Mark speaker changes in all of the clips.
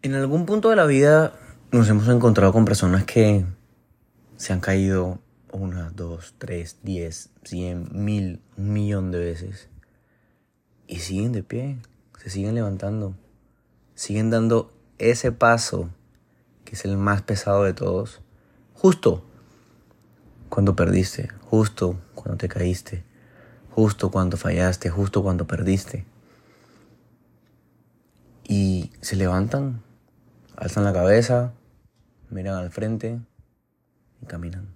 Speaker 1: En algún punto de la vida nos hemos encontrado con personas que se han caído una, dos, tres, diez, cien, mil, un millón de veces. Y siguen de pie, se siguen levantando, siguen dando ese paso que es el más pesado de todos, justo cuando perdiste, justo cuando te caíste, justo cuando fallaste, justo cuando perdiste. Y se levantan alzan la cabeza, miran al frente y caminan.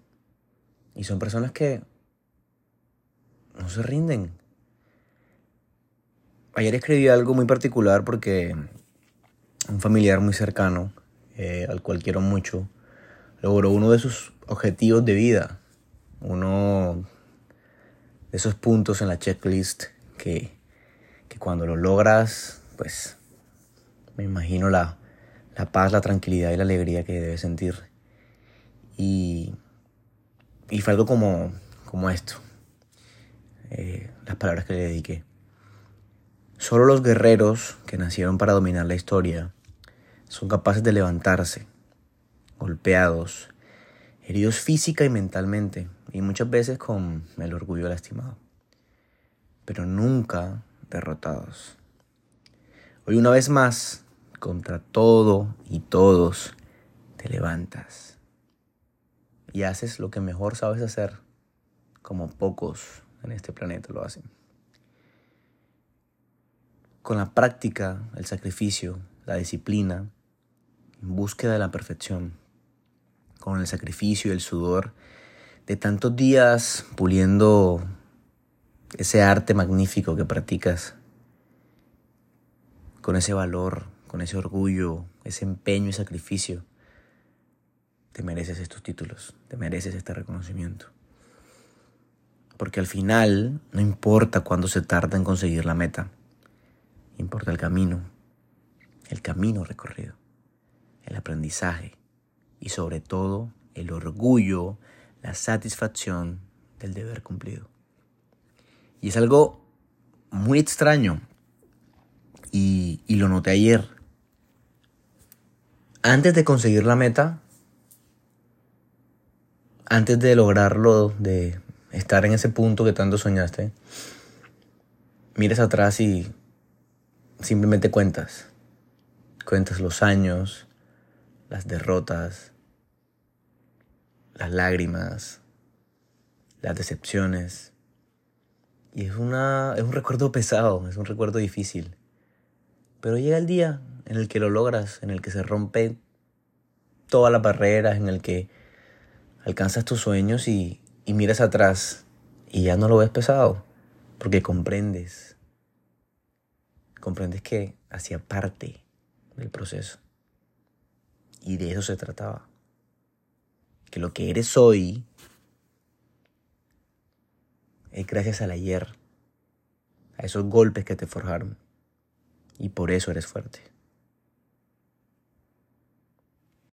Speaker 1: Y son personas que no se rinden. Ayer escribí algo muy particular porque un familiar muy cercano, eh, al cual quiero mucho, logró uno de sus objetivos de vida. Uno de esos puntos en la checklist que, que cuando lo logras, pues me imagino la, la paz, la tranquilidad y la alegría que debe sentir. Y, y fue algo como, como esto, eh, las palabras que le dediqué. Solo los guerreros que nacieron para dominar la historia son capaces de levantarse, golpeados, heridos física y mentalmente, y muchas veces con el orgullo lastimado, pero nunca derrotados. Hoy una vez más contra todo y todos, te levantas y haces lo que mejor sabes hacer, como pocos en este planeta lo hacen. Con la práctica, el sacrificio, la disciplina, en búsqueda de la perfección, con el sacrificio y el sudor de tantos días puliendo ese arte magnífico que practicas, con ese valor con ese orgullo, ese empeño y sacrificio, te mereces estos títulos, te mereces este reconocimiento. Porque al final no importa cuándo se tarda en conseguir la meta, importa el camino, el camino recorrido, el aprendizaje y sobre todo el orgullo, la satisfacción del deber cumplido. Y es algo muy extraño y, lo noté ayer antes de conseguir la meta, antes de lograrlo, de estar en ese punto que tanto soñaste, mires atrás y simplemente cuentas. Cuentas los años, las derrotas, las lágrimas, las decepciones. Y es, una, es un recuerdo pesado, es un recuerdo difícil. Pero llega el día en el que lo logras, en el que se rompe todas las barreras, en el que alcanzas tus sueños y, y miras atrás y ya no lo ves pesado, porque comprendes, comprendes que hacía parte del proceso. Y de eso se trataba. Que lo que eres hoy es gracias al ayer, a esos golpes que te forjaron. Y por eso eres fuerte.